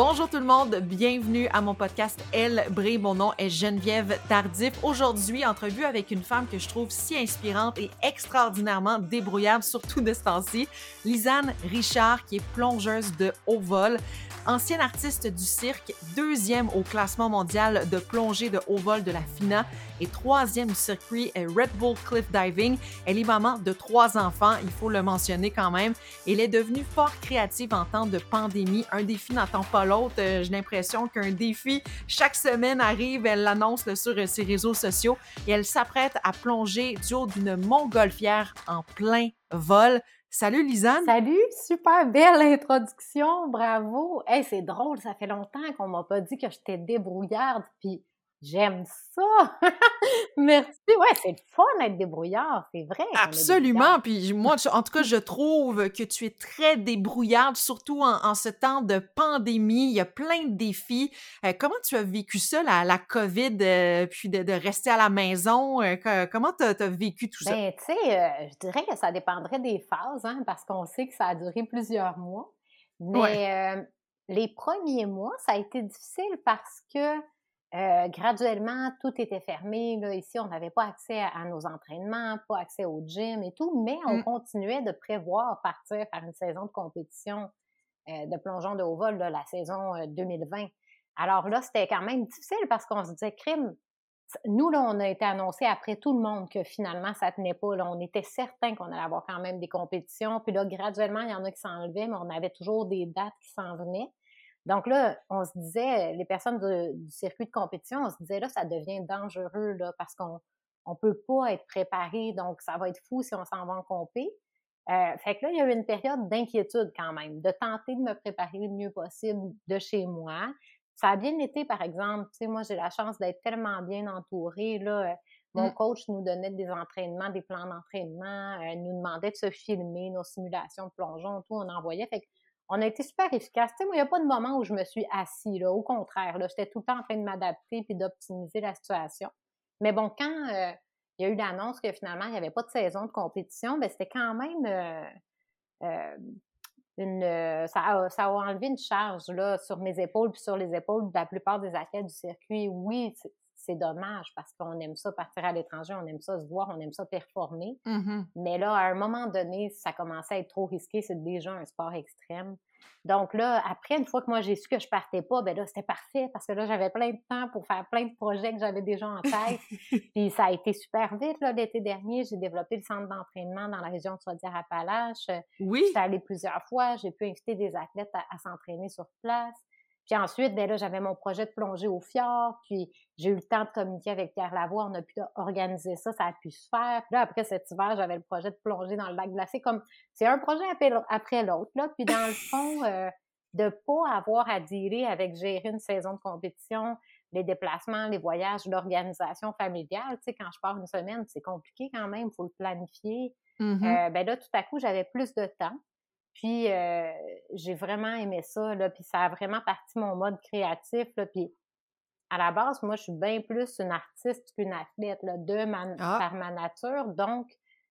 Bonjour tout le monde, bienvenue à mon podcast Elle brille. Mon nom est Geneviève Tardif. Aujourd'hui, entrevue avec une femme que je trouve si inspirante et extraordinairement débrouillable, surtout de ce temps-ci, Lisanne Richard, qui est plongeuse de haut vol ancienne artiste du cirque, deuxième au classement mondial de plongée de haut vol de la FINA et troisième circuit Red Bull Cliff Diving. Elle est maman de trois enfants, il faut le mentionner quand même. Elle est devenue fort créative en temps de pandémie. Un défi n'attend pas l'autre. Euh, j'ai l'impression qu'un défi chaque semaine arrive. Elle l'annonce sur ses réseaux sociaux et elle s'apprête à plonger du haut d'une montgolfière en plein vol. Salut Lisanne. Salut, super belle introduction, bravo. Hey, c'est drôle, ça fait longtemps qu'on m'a pas dit que j'étais débrouillarde, puis J'aime ça! Merci! Ouais, c'est le fun d'être débrouillard, c'est vrai. Absolument! Puis moi, en tout cas, je trouve que tu es très débrouillarde, surtout en, ce temps de pandémie. Il y a plein de défis. Euh, comment tu as vécu ça, la, la COVID, euh, puis de, rester à la maison? Euh, comment tu as, vécu tout ça? Ben, tu sais, je dirais que ça dépendrait des phases, hein, parce qu'on sait que ça a duré plusieurs mois. Mais les premiers mois, ça a été difficile parce que euh, graduellement, tout était fermé. Là. Ici, on n'avait pas accès à, nos entraînements, pas accès au gym et tout, mais on mmh. continuait de prévoir partir faire une saison de compétition euh, de plongeon de haut vol, la saison 2020. Euh, Alors là, c'était quand même difficile parce qu'on se disait, crime, nous, là, on a été annoncé après tout le monde que finalement, ça tenait pas. Là. On était certain qu'on allait avoir quand même des compétitions. Puis là, graduellement, il y en a qui s'enlevaient, mais on avait toujours des dates qui s'en venaient. Donc là, on se disait, les personnes du circuit de compétition, on se disait là, ça devient dangereux là, parce qu'on on peut pas être préparé, donc ça va être fou si on s'en va en compé. Euh, fait que là, il y a eu une période d'inquiétude quand même, de tenter de me préparer le mieux possible de chez moi. Ça a bien été, par exemple, tu sais, moi, j'ai la chance d'être tellement bien entourée, là. Euh, mon mmh. coach nous donnait des entraînements, des plans d'entraînement, euh, nous demandait de se filmer nos simulations de plongeon, tout, on envoyait. Fait que on a été super efficace. Tu sais, moi, il n'y a pas de moment où je me suis assis, là. Au contraire, là, j'étais tout le temps en train de m'adapter puis d'optimiser la situation. Mais bon, quand euh, il y a eu l'annonce que finalement, il n'y avait pas de saison de compétition, ben c'était quand même euh, euh, une. Ça a, ça, a, enlevé une charge là, sur mes épaules puis sur les épaules de la plupart des athlètes du circuit. Oui, c'est dommage parce qu'on aime ça partir à l'étranger, on aime ça se voir, on aime ça performer. Mm-hmm. Mais là, à un moment donné, ça commençait à être trop risqué, c'est déjà un sport extrême. Donc là, après, une fois que moi j'ai su que je partais pas, ben là, c'était parfait parce que là, j'avais plein de temps pour faire plein de projets que j'avais déjà en tête. Puis ça a été super vite, là, l'été dernier. J'ai développé le centre d'entraînement dans la région de Chaudière-Appalaches. Oui. J'étais allée plusieurs fois. J'ai pu inviter des athlètes à s'entraîner sur place. Puis ensuite, ben là, j'avais mon projet de plonger au fjord, puis j'ai eu le temps de communiquer avec Pierre Lavoie, on a pu organiser ça, ça a pu se faire. Puis là, après cet hiver, j'avais le projet de plonger dans le lac glacé, comme c'est un projet après l'autre, là. Puis dans le fond, euh, de pas avoir à dealer avec gérer une saison de compétition, les déplacements, les voyages, l'organisation familiale. Tu sais, quand je pars une semaine, c'est compliqué quand même, il faut le planifier. Mmh euh, ben là, tout à coup, j'avais plus de temps. Puis euh, j'ai vraiment aimé ça, là, puis ça a vraiment parti mon mode créatif, là, puis à la base, moi, je suis bien plus une artiste qu'une athlète, là, de ah! par ma nature, donc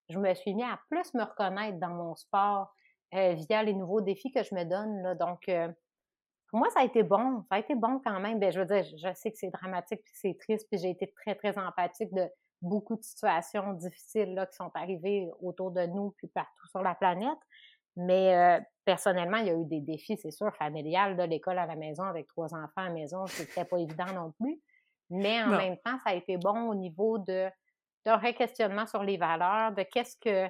je me suis mis à plus me reconnaître dans mon sport euh, via les nouveaux défis que je me donne, là, donc euh, pour moi, ça a été bon, ça a été bon quand même, ben, je veux dire, je sais que c'est dramatique, puis c'est triste, puis j'ai été très, très empathique de beaucoup de situations difficiles, là, qui sont arrivées autour de nous, puis partout sur la planète, mais euh, personnellement, il y a eu des défis, c'est sûr, familiales, l'école à la maison avec trois enfants à la maison, c'était pas évident non plus. Mais en même temps, ça a été bon au niveau de d'un questionnement sur les valeurs, de qu'est-ce que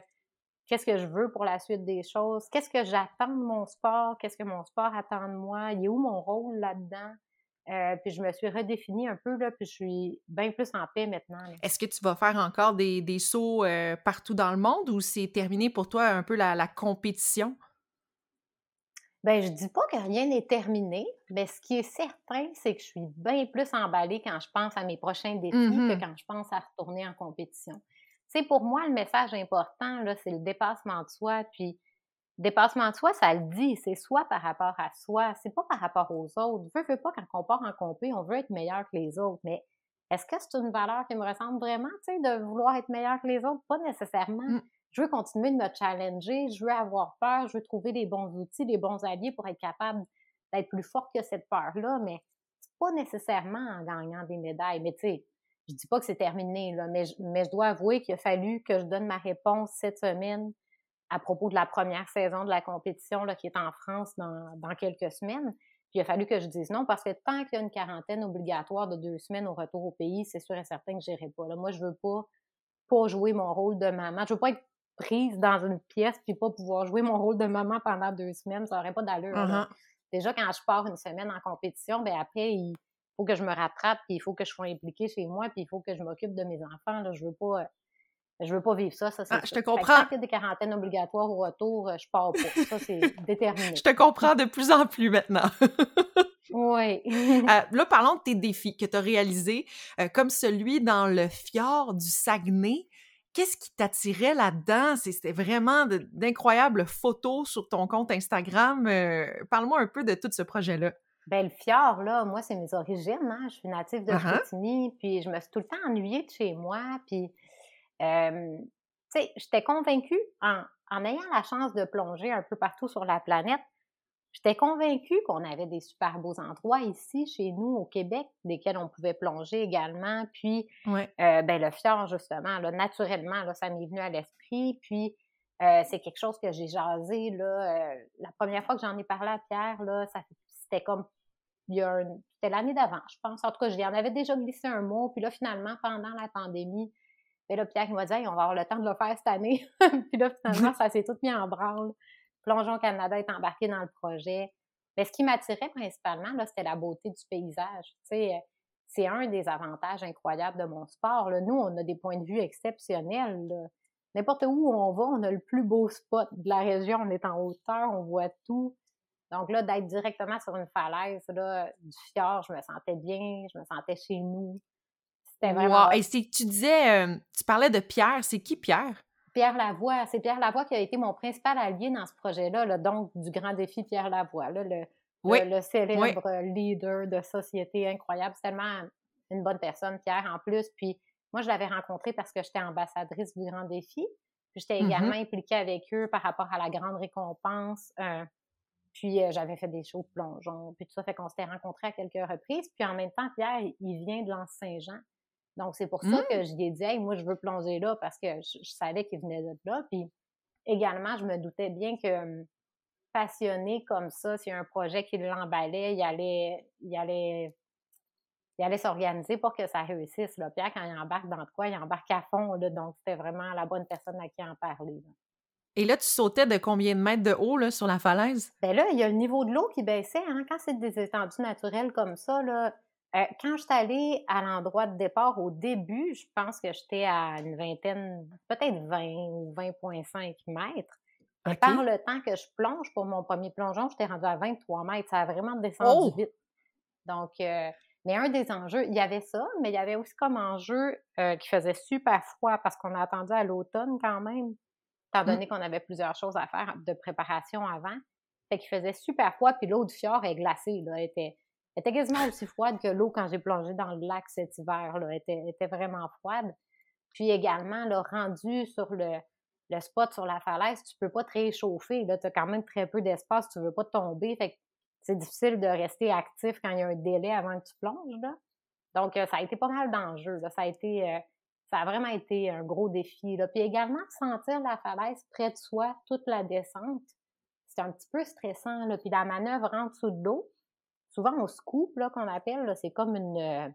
qu'est-ce que je veux pour la suite des choses, qu'est-ce que j'attends de mon sport, qu'est-ce que mon sport attend de moi, il est où mon rôle là-dedans? Euh, puis je me suis redéfinie un peu, là, puis je suis bien plus en paix maintenant. Est-ce que tu vas faire encore des, des sauts euh, partout dans le monde ou c'est terminé pour toi un peu la, compétition? Ben, je dis pas que rien n'est terminé, mais ce qui est certain, c'est que je suis bien plus emballée quand je pense à mes prochains défis que mmh quand je pense à retourner en compétition. C'est pour moi le message important là, c'est le dépassement de soi, puis dépassement de soi, ça le dit, c'est soit par rapport à soi, c'est pas par rapport aux autres. Je veux, veux pas, quand on part en compé, on veut être meilleur que les autres, mais est-ce que c'est une valeur qui me ressemble vraiment, tu sais, de vouloir être meilleur que les autres? Pas nécessairement. Mmh. Je veux continuer de me challenger, je veux avoir peur, je veux trouver les bons outils, les bons alliés pour être capable d'être plus forte que cette peur-là, mais c'est pas nécessairement en gagnant des médailles. Mais tu sais, je dis pas que c'est terminé, là, mais, je, mais je dois avouer qu'il a fallu que je donne ma réponse cette semaine à propos de la première saison de la compétition là, qui est en France dans, dans quelques semaines. Puis il a fallu que je dise non parce que tant qu'il y a une quarantaine obligatoire de deux semaines au retour au pays, c'est sûr et certain que je n'irai pas. Là, moi, je veux pas, pas jouer mon rôle de maman. Je veux pas être prise dans une pièce puis pas pouvoir jouer mon rôle de maman pendant deux semaines. Ça n'aurait pas d'allure. Uh-huh. Déjà, quand je pars une semaine en compétition, ben après, il faut que je me rattrape, puis il faut que je sois impliquée chez moi, puis il faut que je m'occupe de mes enfants. Là. Je veux pas je veux pas vivre ça, ça c'est ah, Je te comprends. Tant qu'il y a des quarantaines obligatoires au retour, euh, je pars pas. Ça, c'est déterminé. je te comprends de plus en plus maintenant. oui. Euh, là, parlons de tes défis que tu as réalisés, euh, comme celui dans le fjord du Saguenay. Qu'est-ce qui t'attirait là-dedans? C'était vraiment d'incroyables photos sur ton compte Instagram. Parle-moi un peu de tout ce projet-là. Ben, le fjord, là, moi, c'est mes origines. Hein. Je suis native de uh puis je me suis tout le temps ennuyée de chez moi. Puis euh, tu sais, j'étais convaincue, en, en ayant la chance de plonger un peu partout sur la planète, J'étais convaincue qu'on avait des super beaux endroits ici, chez nous, au Québec, desquels on pouvait plonger également. Puis, euh, ben, le fjord, justement, là, naturellement, là, ça m'est venu à l'esprit. Puis, euh, c'est quelque chose que j'ai jasé. Là, la première fois que j'en ai parlé à Pierre, là, c'était comme c'était l'année d'avant, je pense. En tout cas, j'en avais déjà glissé un mot. Puis là, finalement, pendant la pandémie, et là, Pierre, il m'a dit, on va avoir le temps de le faire cette année. puis là, finalement, ça s'est tout mis en branle. Plongeon Canada est embarqué dans le projet. Mais ce qui m'attirait principalement, là, c'était la beauté du paysage. Euh, c'est un des avantages incroyables de mon sport. Nous, on a des points de vue exceptionnels. N'importe où on va, on a le plus beau spot de la région. On est en hauteur, on voit tout. Donc là, d'être directement sur une falaise là, du fjord, je me sentais bien, je me sentais chez nous. C'était vraiment. Et si tu disais, euh, tu parlais de Pierre, c'est qui Pierre? Pierre Lavoie. C'est Pierre Lavoie qui a été mon principal allié dans ce projet-là, donc du grand défi Pierre Lavoie, là, le, le, célèbre leader de société incroyable. C'est tellement une bonne personne, Pierre, en plus. Puis moi, je l'avais rencontré parce que j'étais ambassadrice du grand défi. Puis j'étais mmh également impliquée avec eux par rapport à la grande récompense. Euh, puis euh, j'avais fait des shows de plongeon, puis tout ça. Fait qu'on s'était rencontrés à quelques reprises. Puis en même temps, Pierre, il vient de l'Anse-Saint-Jean. Donc, c'est pour ça que mmh. je lui ai dit, moi, je veux plonger là parce que je, savais qu'il venait de là. Puis également, je me doutais bien que hum, passionné comme ça, s'il y a un projet qui l'emballait, il allait, il allait, il allait s'organiser pour que ça réussisse. Là. Pierre, quand il embarque dans quoi, il embarque à fond. Là, donc, c'était vraiment la bonne personne à qui en parler. Et là, tu sautais de combien de mètres de haut là, sur la falaise? Bien là, il y a le niveau de l'eau qui baissait. Hein. Quand c'est des étendues naturelles comme ça, là, euh, quand je suis allée à l'endroit de départ au début, je pense que j'étais à une vingtaine, peut-être 20 ou 20,5 mètres. Par le temps que je plonge pour mon premier plongeon, j'étais rendue à 23 mètres. Ça a vraiment descendu oh! vite. Donc, euh, mais un des enjeux, il y avait ça, mais il y avait aussi comme enjeu euh, qui faisait super froid parce qu'on a attendu à l'automne quand même, étant mmh. donné qu'on avait plusieurs choses à faire de préparation avant. Fait qu'il faisait super froid, puis l'eau du fjord est glacée, là, était elle était quasiment aussi froide que l'eau quand j'ai plongé dans le lac cet hiver. Là. Elle, était, vraiment froide. Puis également, le rendu sur le, le spot sur la falaise, tu peux pas te réchauffer. Tu as quand même très peu d'espace, tu veux pas tomber. Fait c'est difficile de rester actif quand il y a un délai avant que tu plonges. Là. Donc, euh, ça a été pas mal d'enjeux. Ça a été. Euh, ça a vraiment été un gros défi. Là. Puis également, sentir la falaise près de soi toute la descente, c'est un petit peu stressant. Là. Puis la manœuvre en dessous de l'eau, souvent on scoop, là, qu'on appelle, c'est comme une, euh,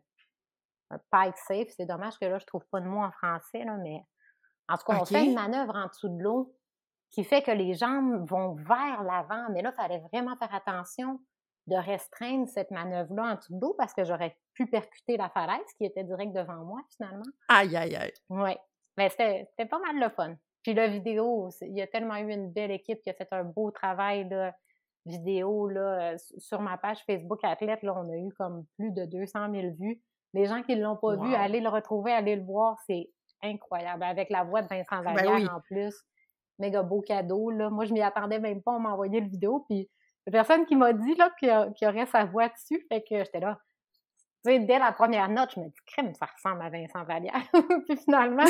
un pike safe. C'est dommage que là, je trouve pas de mot en français, là, mais en tout cas, on fait une manœuvre en dessous de l'eau qui fait que les jambes vont vers l'avant. Mais là, il fallait vraiment faire attention de restreindre cette manœuvre-là en dessous de l'eau parce que j'aurais pu percuter la falaise qui était direct devant moi, finalement. Aïe, aïe, aïe. Oui. Mais c'était pas mal le fun. Puis la vidéo, il y a tellement eu une belle équipe qui a fait un beau travail. Là vidéo là, sur ma page Facebook Athlète, là, on a eu comme plus de 200 000 vues. Les gens qui ne l'ont pas vu, allez le retrouver, allez le voir, c'est incroyable. Avec la voix de Vincent ben Vallière en plus. Méga beau cadeau. Là. Moi, je m'y attendais même pas, on m'a envoyé le vidéo. Puis, la personne qui m'a dit qu'il y aurait sa voix dessus, fait que j'étais là, dès la première note, je me dis, crème, ça ressemble à Vincent Vallière. puis finalement,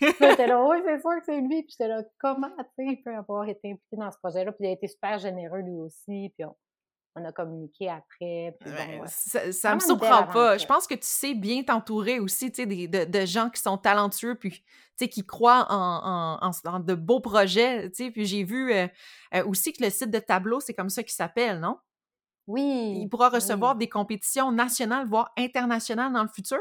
j'étais là, oui, c'est sûr que c'est lui. Puis j'étais là, comment, tu sais, il peut avoir été impliqué dans ce projet-là? Puis il a été super généreux lui aussi. Puis on a communiqué après. ça, me surprend pas. Je pense que tu sais bien t'entourer aussi des, de, de, gens qui sont talentueux puis qui croient en, en, de beaux projets. Puis j'ai vu euh, euh, aussi que le site de tableau, c'est comme ça qu'il s'appelle, non? Oui. Il pourra recevoir des compétitions nationales, voire internationales dans le futur?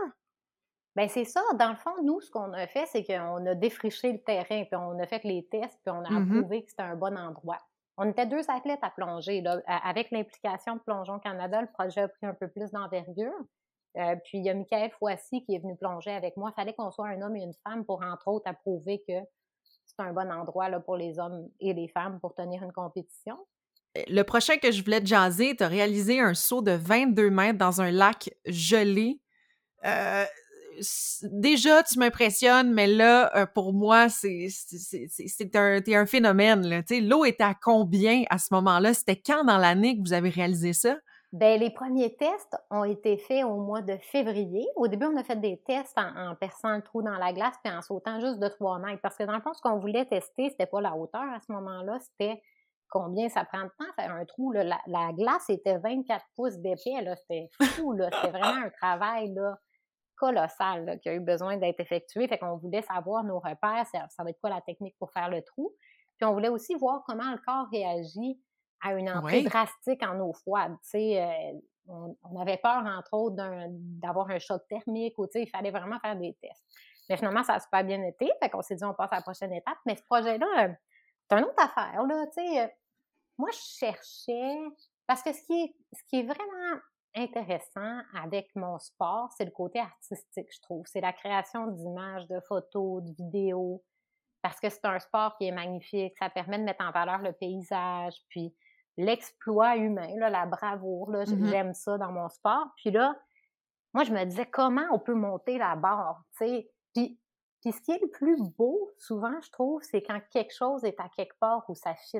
Bien, c'est ça. Dans le fond, nous, ce qu'on a fait, c'est qu'on a défriché le terrain, puis on a fait les tests, puis on a mmh approuvé que c'était un bon endroit. On était deux athlètes à plonger. Avec l'implication de Plongeon Canada, le projet a pris un peu plus d'envergure. Euh, puis il y a Michael Foissy qui est venu plonger avec moi. Il fallait qu'on soit un homme et une femme pour, entre autres, approuver que c'est un bon endroit là, pour les hommes et les femmes pour tenir une compétition. Le prochain que je voulais te jaser, tu as réalisé un saut de 22 mètres dans un lac gelé. Euh, déjà, tu m'impressionnes, mais là, euh, pour moi, c'est un, un phénomène. L'eau était à combien à ce moment-là? C'était quand dans l'année que vous avez réalisé ça? Bien, les premiers tests ont été faits au mois de février. Au début, on a fait des tests en, perçant un trou dans la glace puis en sautant juste de 3 mètres. Parce que dans le fond, ce qu'on voulait tester, c'était pas la hauteur à ce moment-là, c'était combien ça prend de temps à faire un trou. La, la, glace était 24 pouces d'épais. C'était fou. C'était vraiment un travail là, colossal qui a eu besoin d'être effectué. Fait qu'on voulait savoir nos repères, ça, va être quoi la technique pour faire le trou. Puis on voulait aussi voir comment le corps réagit à une entrée drastique en eau froide. Euh, on, on, avait peur, entre autres, d'avoir un, choc thermique ou il fallait vraiment faire des tests. Mais finalement, ça a super bien été. Fait qu'on s'est dit, on passe à la prochaine étape. Mais ce projet-là, c'est une autre affaire. Là, euh, moi, je cherchais. Parce que ce qui est, ce qui est vraiment intéressant avec mon sport, c'est le côté artistique, je trouve. C'est la création d'images, de photos, de vidéos, parce que c'est un sport qui est magnifique. Ça permet de mettre en valeur le paysage, puis l'exploit humain, là, la bravoure. Là, mm-hmm. J'aime ça dans mon sport. Puis là, moi, je me disais comment on peut monter la barre, tu sais? Puis, puis ce qui est le plus beau, souvent, je trouve, c'est quand quelque chose est à quelque part où ça fit.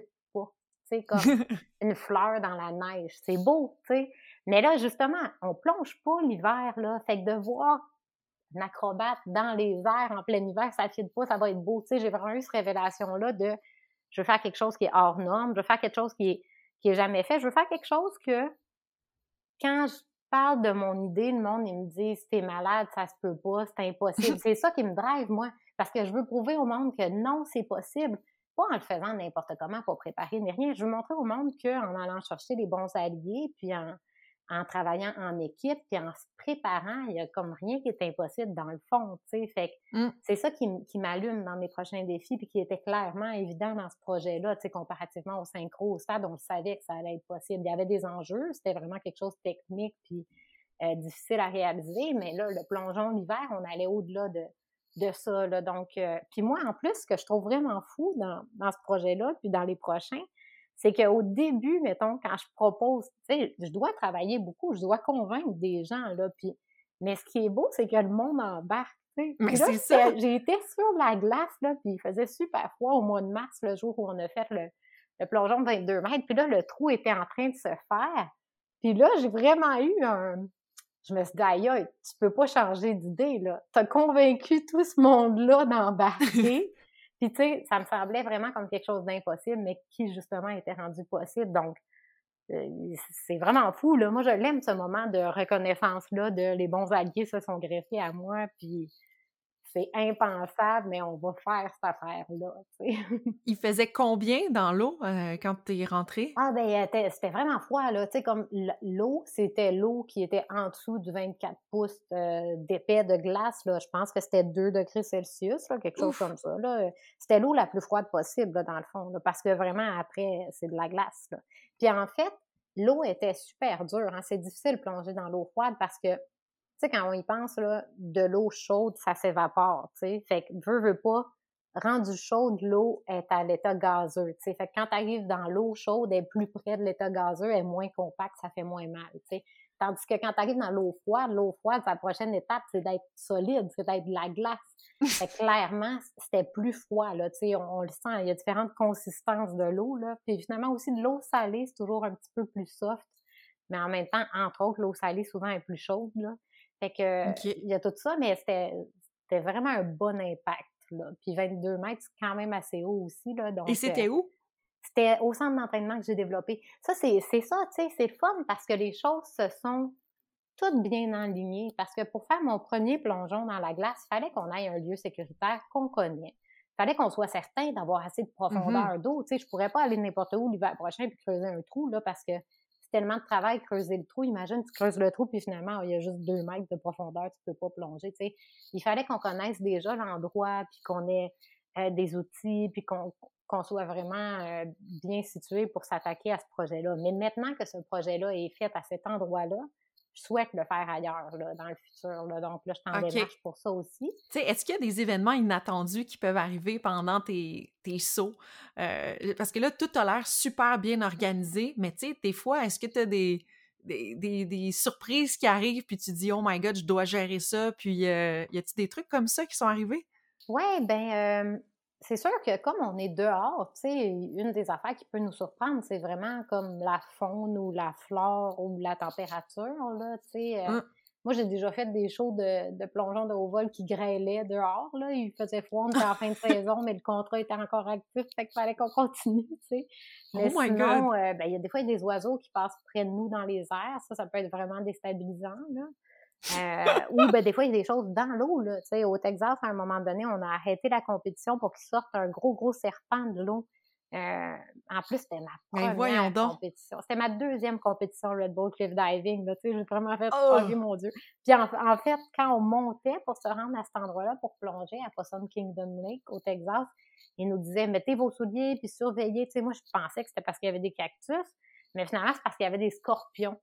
Tu sais, comme une fleur dans la neige. C'est beau, tu sais. Mais là, justement, on plonge pas l'hiver, là. Fait que de voir un acrobate dans les airs en plein hiver, ça ne pas, ça va être beau. Tu sais, j'ai vraiment eu cette révélation-là de je veux faire quelque chose qui est hors norme, je veux faire quelque chose qui est, qui est jamais fait, je veux faire quelque chose que quand je parle de mon idée, le monde, il me dit t'es malade, ça se peut pas, c'est impossible. c'est ça qui me drive, moi, parce que je veux prouver au monde que non, c'est possible. Pas en le faisant n'importe comment pour préparer ni rien. Je veux montrer au monde qu'en allant chercher les bons alliés, puis en, en travaillant en équipe puis en se préparant, il y a comme rien qui est impossible dans le fond, tu sais. Fait mmh. c'est ça qui, m'allume dans mes prochains défis puis qui était clairement évident dans ce projet-là, tu sais, comparativement au synchro, au stade, on savait que ça allait être possible. Il y avait des enjeux, c'était vraiment quelque chose de technique puis euh, difficile à réaliser, mais là, le plongeon l'hiver, on allait au-delà de, de ça, là. Donc, euh, puis moi, en plus, ce que je trouve vraiment fou dans, dans ce projet-là, puis dans les prochains, c'est qu'au début, mettons, quand je propose, tu sais, je dois travailler beaucoup, je dois convaincre des gens, là, puis, mais ce qui est beau, c'est que le monde embarque, tu sais. J'ai été sur la glace, là, puis il faisait super froid au mois de mars, le jour où on a fait le, plongeon de 22 mètres, puis là, le trou était en train de se faire, puis là, j'ai vraiment eu un... Je me suis dit, aïe, tu peux pas changer d'idée, là. T'as convaincu tout ce monde-là d'embarquer. Puis, tu sais, ça me semblait vraiment comme quelque chose d'impossible, mais qui, justement, était rendu possible. Donc, euh, c'est vraiment fou, là. Moi, je l'aime, ce moment de reconnaissance-là, de les bons alliés se sont greffés à moi, puis c'est impensable, mais on va faire cette affaire-là. Il faisait combien dans l'eau euh, quand tu es rentré? Ah, ben, c'était vraiment froid, là. Tu sais, comme l'eau, c'était l'eau qui était en dessous du 24 pouces euh, d'épais de glace, là. Je pense que c'était 2 degrés Celsius, là, quelque chose comme ça, là. C'était l'eau la plus froide possible, dans le fond, parce que vraiment, après, c'est de la glace, là. Puis en fait, l'eau était super dure. Hein. C'est difficile de plonger dans l'eau froide parce que sais, quand on y pense, là, de l'eau chaude, ça s'évapore, tu sais. Fait que, veux, veux pas, rendu chaude, l'eau est à l'état gazeux, tu sais. Fait que quand tu arrives dans l'eau chaude, elle est plus près de l'état gazeux, elle est moins compacte, ça fait moins mal, tu sais. Tandis que quand tu arrives dans l'eau froide, l'eau froide, sa prochaine étape, c'est d'être solide, c'est d'être de la glace. Fait que clairement, c'était plus froid, là, tu sais, on, le sent, il y a différentes consistances de l'eau, là. Puis finalement, aussi, de l'eau salée, c'est toujours un petit peu plus soft. Mais en même temps, entre autres, l'eau salée, souvent, est plus chaude, là. Fait que, il y a tout ça, mais c'était vraiment un bon impact. Là. Puis 22 mètres, c'est quand même assez haut aussi. Là, Et c'était euh, où? C'était au centre d'entraînement que j'ai développé. Ça, c'est ça, tu sais, c'est fun parce que les choses se sont toutes bien alignées. Parce que pour faire mon premier plongeon dans la glace, il fallait qu'on aille un lieu sécuritaire qu'on connaît. Il fallait qu'on soit certain d'avoir assez de mm-hmm. profondeur d'eau. Tu sais, je pourrais pas aller n'importe où l'hiver prochain puis creuser un trou, là, parce que tellement de travail creuser le trou. Imagine, tu creuses le trou, puis finalement, il y a juste deux mètres de profondeur, tu peux pas plonger. Il fallait qu'on connaisse déjà l'endroit, puis qu'on ait euh, des outils, puis qu'on qu'on soit vraiment euh, bien situé pour s'attaquer à ce projet-là. Mais maintenant que ce projet-là est fait à cet endroit-là, je souhaite le faire ailleurs, dans le futur. Donc là, je t'en démarche pour ça aussi. Est-ce qu'il y a des événements inattendus qui peuvent arriver pendant tes, tes sauts? Euh, parce que là, tout a l'air super bien organisé, mais tu sais, des fois, est-ce que tu as des, des, des, surprises qui arrivent, puis tu dis, oh my god, je dois gérer ça, puis euh, y a-t-il des trucs comme ça qui sont arrivés? Oui, ben, c'est sûr que comme on est dehors, tu sais, une des affaires qui peut nous surprendre, c'est vraiment comme la faune ou la flore ou la température, là, tu sais. Euh, mmh. Moi, j'ai déjà fait des shows de, de plongeon de haut vol qui grêlaient dehors, là. Il faisait froid, on en fin de saison, mais le contrat était encore actif, fait qu'il fallait qu'on continue, tu sais. Mais oh sinon, euh, ben, il y a des fois, il y a des oiseaux qui passent près de nous dans les airs. Ça, ça peut être vraiment déstabilisant, là. Euh, ou ben, des fois, il y a des choses dans l'eau. Là. au Texas, à un moment donné, on a arrêté la compétition pour qu'il sorte un gros, gros serpent de l'eau. Euh, en plus, c'était ma première compétition. C'était ma deuxième compétition Red Bull Cliff Diving. J'ai vraiment fait oh! oh mon Dieu. Puis en, fait, quand on montait pour se rendre à cet endroit-là pour plonger à Possum Kingdom Lake au Texas, ils nous disaient mettez vos souliers puis surveillez. moi, je pensais que c'était parce qu'il y avait des cactus, mais finalement, c'est parce qu'il y avait des scorpions.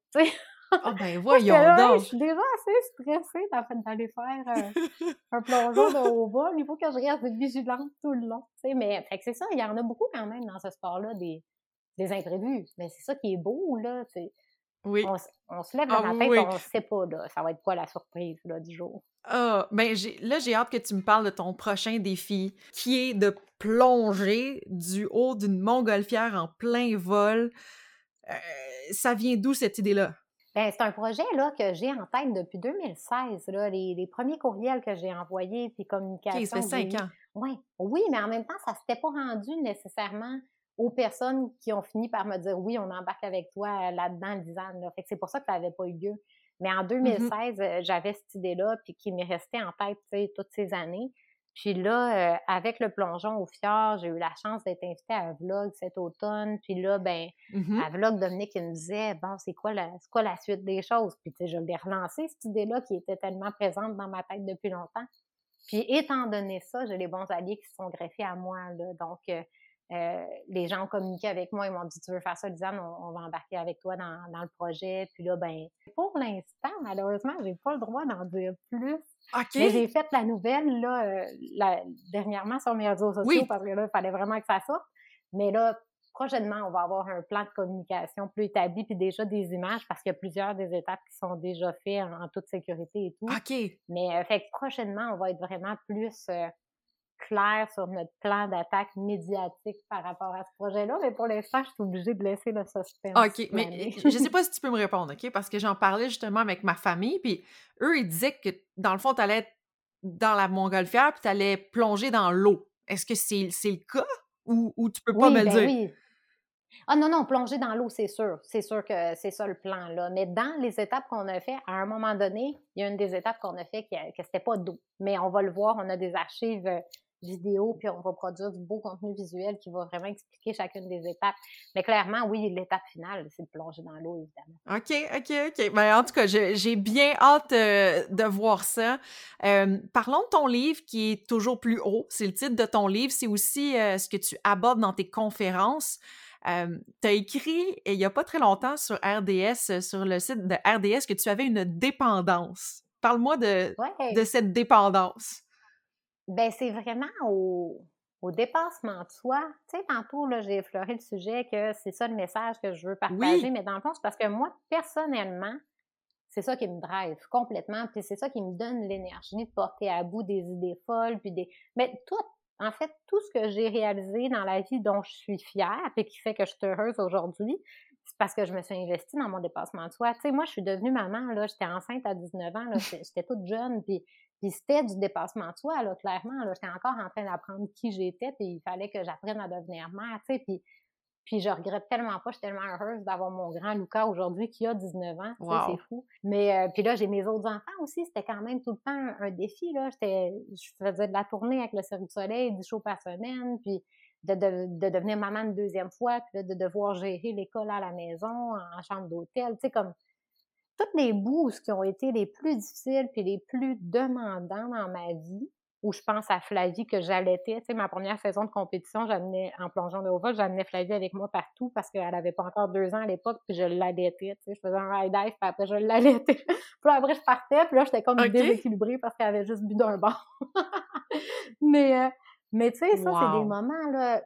Ah ben voyons donc! Je suis déjà assez stressée d'aller faire euh, un plongeon de haut vol. Il faut que je reste vigilante tout le long. Mais c'est ça, il y en a beaucoup quand même dans ce sport-là, des, des imprévus. Mais c'est ça qui est beau, là. Oui. On, se lève le ah, matin et on ne sait pas, là, ça va être quoi la surprise là, du jour. Ah, ben là, j'ai hâte que tu me parles de ton prochain défi, qui est de plonger du haut d'une montgolfière en plein vol. Euh, ça vient d'où cette idée-là? Ben, c'est un projet là, que j'ai en tête depuis 2016. Là, les, premiers courriels que j'ai envoyés, puis communication. Okay, ça fait cinq ans. Ouais. Oui, mais en même temps, ça ne s'était pas rendu nécessairement aux personnes qui ont fini par me dire oui, on embarque avec toi là-dedans, Lisanne. Là. Fait que c'est pour ça que ça n'avait pas eu lieu. Mais en 2016, mmh euh, j'avais cette idée-là, puis qui m'est restée en tête toutes ces années. Puis là, euh, avec le plongeon au fjord, j'ai eu la chance d'être invitée à un vlog cet automne. Puis là, ben, mmh à vlog, Dominique, il me disait, bon, c'est quoi la, quoi la suite des choses? Puis, tu sais, je l'ai relancé, cette idée-là, qui était tellement présente dans ma tête depuis longtemps. Puis, étant donné ça, j'ai les bons alliés qui se sont greffés à moi, là. Donc, euh, euh, les gens ont communiqué avec moi, ils m'ont dit Tu veux faire ça, Lisanne, on, va embarquer avec toi dans, dans, le projet. Puis là, ben, pour l'instant, malheureusement, j'ai pas le droit d'en dire plus. Mais j'ai fait la nouvelle là, euh, dernièrement sur mes réseaux sociaux parce que là, il fallait vraiment que ça sorte. Mais là, prochainement, on va avoir un plan de communication plus établi, puis déjà des images, parce qu'il y a plusieurs des étapes qui sont déjà faites en, toute sécurité et tout. OK. Mais euh, fait prochainement, on va être vraiment plus clair sur notre plan d'attaque médiatique par rapport à ce projet-là, mais pour l'instant, je suis obligée de laisser le suspense. OK, mais je sais pas si tu peux me répondre, OK? Parce que j'en parlais justement avec ma famille, puis eux, ils disaient que dans le fond, tu allais être dans la montgolfière, puis tu allais plonger dans l'eau. Est-ce que c'est le cas? Ou, ou tu peux pas me le ben dire? Oui. Ah non, non, plonger dans l'eau, c'est sûr. C'est sûr que c'est ça le plan, là. Mais dans les étapes qu'on a fait, à un moment donné, il y a une des étapes qu'on a fait qui, que c'était pas d'eau. Mais on va le voir, on a des archives euh, vidéo, puis on va produire du beau contenu visuel qui va vraiment expliquer chacune des étapes. Mais clairement, oui, l'étape finale, c'est de plonger dans l'eau, évidemment. OK, OK, OK. Ben, en tout cas, j'ai bien hâte euh, de voir ça. Euh, parlons de ton livre qui est toujours plus haut. C'est le titre de ton livre. C'est aussi euh, ce que tu abordes dans tes conférences. tu as écrit il n'y a pas très longtemps sur RDS, sur le site de RDS, que tu avais une dépendance. Parle-moi de, de cette dépendance. Ben, c'est vraiment au, au dépassement de soi. Tu sais, tantôt, là, j'ai effleuré le sujet que c'est ça le message que je veux partager, mais dans le fond, c'est parce que moi, personnellement, c'est ça qui me drive complètement, puis c'est ça qui me donne l'énergie de porter à bout des idées folles, puis des... Mais tout, en fait, tout ce que j'ai réalisé dans la vie dont je suis fière, et qui fait que je suis heureuse aujourd'hui, c'est parce que je me suis investie dans mon dépassement de soi. Tu sais, moi, je suis devenue maman, là, j'étais enceinte à 19 ans, là, j'étais toute jeune, puis puis c'était du dépassement de soi, là, clairement. Là, j'étais encore en train d'apprendre qui j'étais, puis il fallait que j'apprenne à devenir mère, tu sais. Puis Puis je regrette tellement pas, je suis tellement heureuse d'avoir mon grand Lucas aujourd'hui qui a 19 ans. C'est fou. Mais euh, puis là, j'ai mes autres enfants aussi. C'était quand même tout le temps un, défi. Là. Je faisais de la tournée avec le Cirque du Soleil, 10 shows par semaine. Puis de, de, devenir maman une deuxième fois, puis de devoir gérer l'école à la maison, en chambre d'hôtel. Tu sais, comme toutes les bouts qui ont été les plus difficiles puis les plus demandants dans ma vie, où je pense à Flavie que j'allaitais. Tu sais, ma première saison de compétition, j'amenais en plongeant de haut vol, j'amenais Flavie avec moi partout parce qu'elle avait pas encore deux ans à l'époque, puis je l'allaitais. Tu sais, je faisais un ride dive, puis après je l'allaitais. puis après je partais, puis là j'étais comme déséquilibrée parce qu'elle avait juste bu d'un bord. mais euh, mais tu sais, ça c'est des moments là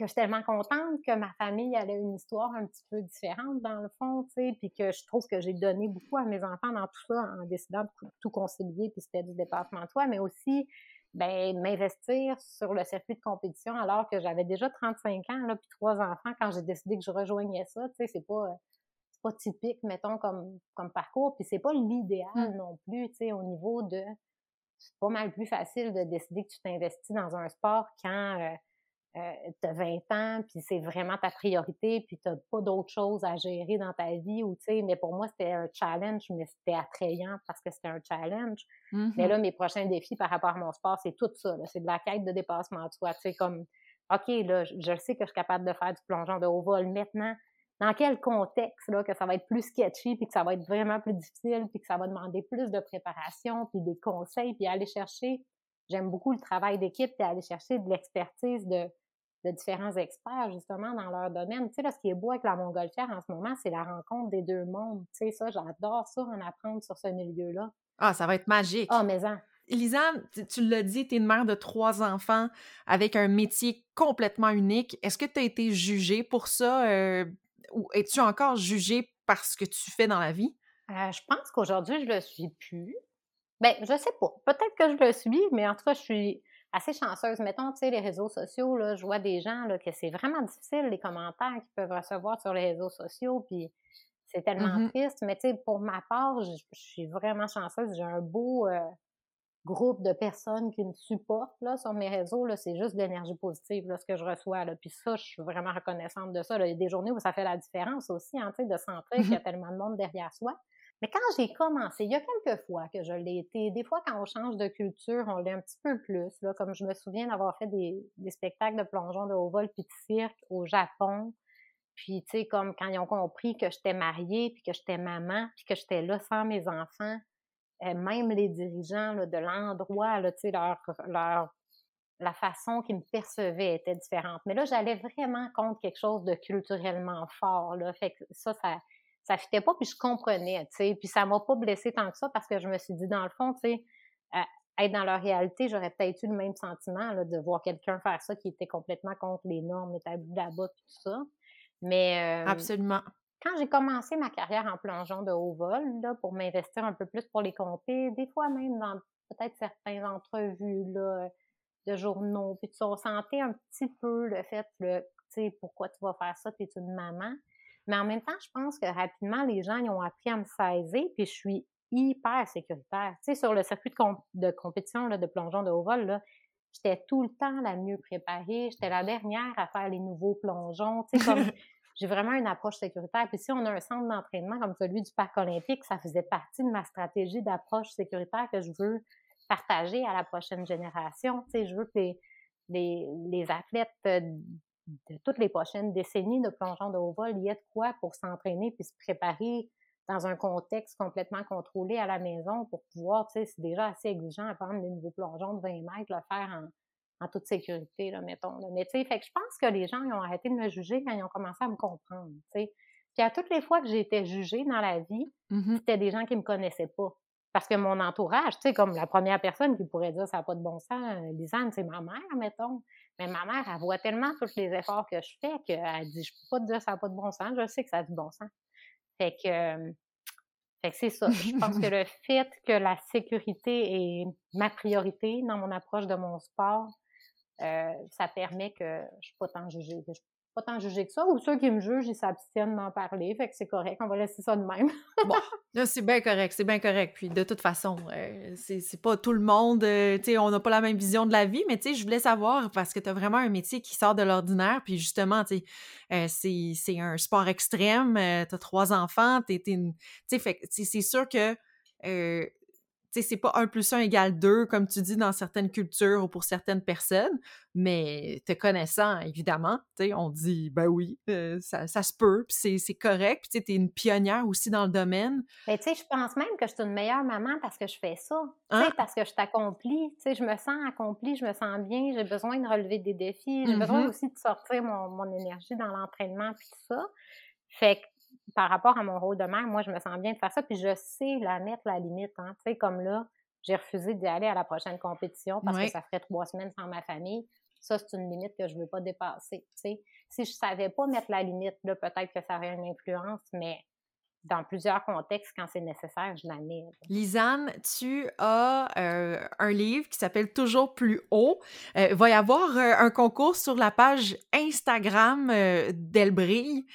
que je suis tellement contente que ma famille elle a une histoire un petit peu différente dans le fond, tu sais, puis que je trouve que j'ai donné beaucoup à mes enfants dans tout ça en décidant de tout concilier, puis c'était du dépassement de soi, mais aussi ben m'investir sur le circuit de compétition alors que j'avais déjà 35 ans là puis trois enfants quand j'ai décidé que je rejoignais ça, tu sais, c'est pas c'est pas typique mettons comme comme parcours, puis c'est pas l'idéal mmh. non plus, tu sais, au niveau de c'est pas mal plus facile de décider que tu t'investis dans un sport quand euh, euh, tu as 20 ans, puis c'est vraiment ta priorité, puis tu n'as pas d'autre chose à gérer dans ta vie. Ou, mais pour moi, c'était un challenge, mais c'était attrayant parce que c'était un challenge. Mais là, mm-hmm. mes prochains défis par rapport à mon sport, c'est tout ça. C'est de la quête de dépassement de soi. sais comme, OK, là, je sais que je suis capable de faire du plongeon de haut vol. Maintenant, dans quel contexte là, que ça va être plus sketchy, puis que ça va être vraiment plus difficile, puis que ça va demander plus de préparation, puis des conseils, puis aller chercher j'aime beaucoup le travail d'équipe et aller chercher de l'expertise de, de différents experts, justement, dans leur domaine. Tu sais, là, ce qui est beau avec la montgolfière en ce moment, c'est la rencontre des deux mondes. Tu sais, ça, j'adore ça, en apprendre sur ce milieu-là. Ah, ça va être magique. Ah, mais en. Lisanne, tu l'as dit, tu es une mère de trois enfants avec un métier complètement unique. Est-ce que tu as été jugée pour ça euh, ou es-tu encore jugée par ce que tu fais dans la vie? Euh, je pense qu'aujourd'hui, je le suis plus. Ben, je sais pas. Peut-être que je le suis, mais en tout cas, je suis assez chanceuse. Mettons, tu sais, les réseaux sociaux, là, je vois des gens là, que c'est vraiment difficile, les commentaires qu'ils peuvent recevoir sur les réseaux sociaux, puis c'est tellement mmh triste. Mais tu sais, pour ma part, je, suis vraiment chanceuse. J'ai un beau euh, groupe de personnes qui me supportent là, sur mes réseaux. Là, c'est juste de l'énergie positive là, ce que je reçois. Là. Puis ça, je suis vraiment reconnaissante de ça. Là. Il y a des journées où ça fait la différence aussi, hein, de sentir mmh qu'il y a tellement de monde derrière soi. Mais quand j'ai commencé, il y a quelques fois que je l'ai été, des fois quand on change de culture, on l'est un petit peu plus, là, comme je me souviens d'avoir fait des, spectacles de plongeon de haut vol puis de cirque au Japon. Puis, tu sais, comme quand ils ont compris que j'étais mariée, puis que j'étais maman, puis que j'étais là sans mes enfants, euh, même les dirigeants de l'endroit, tu sais, leur, leur, la façon qu'ils me percevaient était différente. Mais là, j'allais vraiment contre quelque chose de culturellement fort, ça, ça ça fitait pas, puis je comprenais, tu sais. Puis ça m'a pas blessée tant que ça parce que je me suis dit, dans le fond, tu sais, euh, être dans leur réalité, j'aurais peut-être eu le même sentiment là, de voir quelqu'un faire ça qui était complètement contre les normes établies là-bas, tout ça. Mais. Euh, Absolument. Quand j'ai commencé ma carrière en plongeon de haut vol, là, pour m'investir un peu plus pour les compter, des fois même dans peut-être certaines entrevues là, de journaux, puis on sentait un petit peu le fait, tu sais, pourquoi tu vas faire ça, tu es une maman. Mais en même temps, je pense que rapidement, les gens ils ont appris à me saisir, puis je suis hyper sécuritaire. Tu sais, sur le circuit de, compétition là, de plongeon de haut vol, j'étais tout le temps la mieux préparée. J'étais la dernière à faire les nouveaux plongeons. Tu sais, comme j'ai vraiment une approche sécuritaire. Puis si on a un centre d'entraînement comme celui du Parc olympique, ça faisait partie de ma stratégie d'approche sécuritaire que je veux partager à la prochaine génération. Tu sais, je veux que les, les, les athlètes euh, de toutes les prochaines décennies de plongeon de haut vol, il y a de quoi pour s'entraîner puis se préparer dans un contexte complètement contrôlé à la maison pour pouvoir, tu sais, c'est déjà assez exigeant à prendre des nouveaux plongeons de 20 mètres, le faire en, toute sécurité, là, mettons. Mais tu sais, fait que je pense que les gens ils ont arrêté de me juger quand ils ont commencé à me comprendre, tu sais. Puis à toutes les fois que j'ai été jugée dans la vie, mmh c'était des gens qui me connaissaient pas. Parce que mon entourage, tu sais, comme la première personne qui pourrait dire ça n'a pas de bon sens, Lisanne, c'est ma mère, mettons. Mais ma mère, elle voit tellement tous les efforts que je fais qu'elle dit Je peux pas te dire ça n'a pas de bon sens, je sais que ça a du bon sens. Fait que, euh, fait que c'est ça. Je pense que le fait que la sécurité est ma priorité dans mon approche de mon sport, euh, ça permet que je ne suis pas tant jugée, que je pas tant jugé que ça. Ou ceux qui me jugent, ils s'abstiennent d'en parler. Fait que c'est correct, on va laisser ça de même. bon, c'est bien correct, c'est bien correct. Puis de toute façon, euh, c'est pas tout le monde, euh, tu sais, on n'a pas la même vision de la vie, mais tu sais, je voulais savoir parce que tu as vraiment un métier qui sort de l'ordinaire. Puis justement, tu sais, euh, c'est un sport extrême, tu as trois enfants, tu sais, c'est sûr que sais, c'est pas 1 plus 1 égale 2, comme tu dis dans certaines cultures ou pour certaines personnes, mais te connaissant, évidemment, tu sais, on dit, ben oui, euh, ça, ça, se peut, puis c'est correct, puis tu es une pionnière aussi dans le domaine. Mais tu sais, je pense même que je suis une meilleure maman parce que je fais ça, tu sais, hein? parce que je t'accomplis, tu sais, je me sens accomplie, je me sens bien, j'ai besoin de relever des défis, j'ai besoin mm-hmm. aussi de sortir mon, mon énergie dans l'entraînement, puis tout ça. Fait que par rapport à mon rôle de mère, moi, je me sens bien de faire ça, puis je sais la mettre la limite. Hein. Tu sais, comme là, j'ai refusé d'y aller à la prochaine compétition parce que ça ferait trois semaines sans ma famille. Ça, c'est une limite que je ne veux pas dépasser. Tu sais. Si je ne savais pas mettre la limite, là, peut-être que ça aurait une influence, mais dans plusieurs contextes, quand c'est nécessaire, je la mets. Lisanne, tu as euh, un livre qui s'appelle Toujours plus haut. Euh, il va y avoir euh, un concours sur la page Instagram d'Elbrille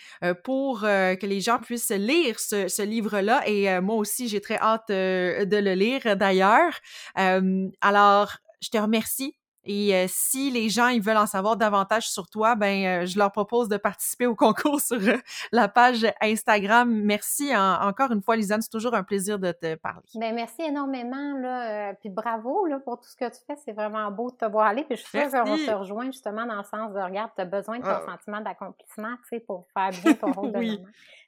pour que les gens puissent lire ce livre-là. Et moi aussi, j'ai très hâte de le lire d'ailleurs. alors, je te remercie et euh, si les gens ils veulent en savoir davantage sur toi, ben euh, je leur propose de participer au concours sur euh, la page Instagram. Merci encore une fois, Lisanne, c'est toujours un plaisir de te parler. Ben merci énormément là, puis bravo là pour tout ce que tu fais. C'est vraiment beau de te voir aller. Puis je suis sûre qu'on se rejoint justement dans le sens de regarde, tu as besoin de ton ah. sentiment d'accomplissement, tu sais, pour faire bien ton rôle de maman.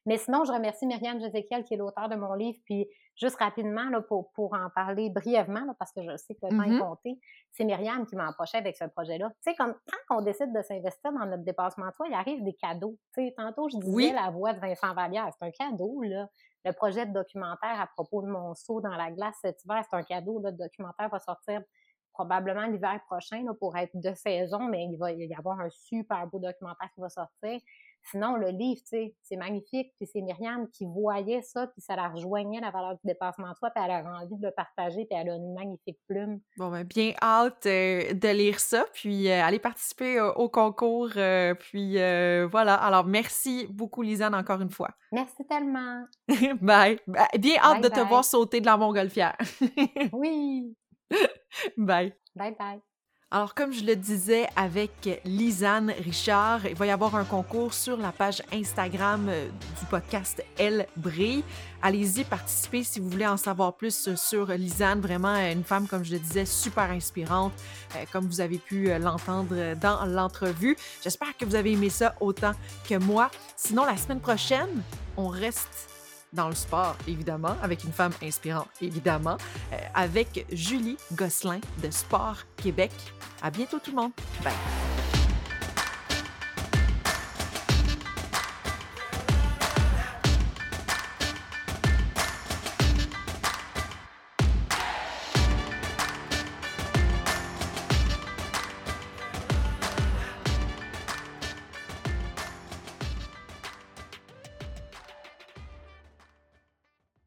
Mais sinon, je remercie Myriam Jézéchiel, qui est l'auteur de mon livre. Puis, juste rapidement, là, pour, pour en parler brièvement, parce que je sais que le temps est mm-hmm. compté, c'est Myriam qui m'a approché avec ce projet-là. Tu sais, comme quand on décide de s'investir dans notre dépassement de soi, il arrive des cadeaux. Tu sais, tantôt, je disais la voix de Vincent Vallière, c'est un cadeau, là. Le projet de documentaire à propos de mon saut dans la glace cet hiver, c'est un cadeau. Le documentaire va sortir probablement l'hiver prochain là, pour être de saison, mais il va y avoir un super beau documentaire qui va sortir. Sinon, le livre, tu sais, c'est magnifique. Puis c'est Myriam qui voyait ça, puis ça la rejoignait, la valeur du dépassement de soi, puis elle a envie de le partager, puis elle a une magnifique plume. Bon, ben, bien hâte euh, de lire ça, puis euh, aller participer au concours. Euh, puis voilà. Alors, merci beaucoup, Lisanne, encore une fois. Merci tellement. bye. Bien hâte de te voir sauter de la montgolfière. oui. Bye. Bye bye. Alors, comme je le disais avec Lisanne Richard, il va y avoir un concours sur la page Instagram euh, du podcast Elle brille. Allez-y participer si vous voulez en savoir plus sur Lisanne. Vraiment une femme, comme je le disais, super inspirante, euh, comme vous avez pu euh, l'entendre dans l'entrevue. J'espère que vous avez aimé ça autant que moi. Sinon, la semaine prochaine, on reste dans le sport, évidemment, avec une femme inspirante, évidemment, euh, avec Julie Gosselin de Sport Québec. À bientôt tout le monde. Bye.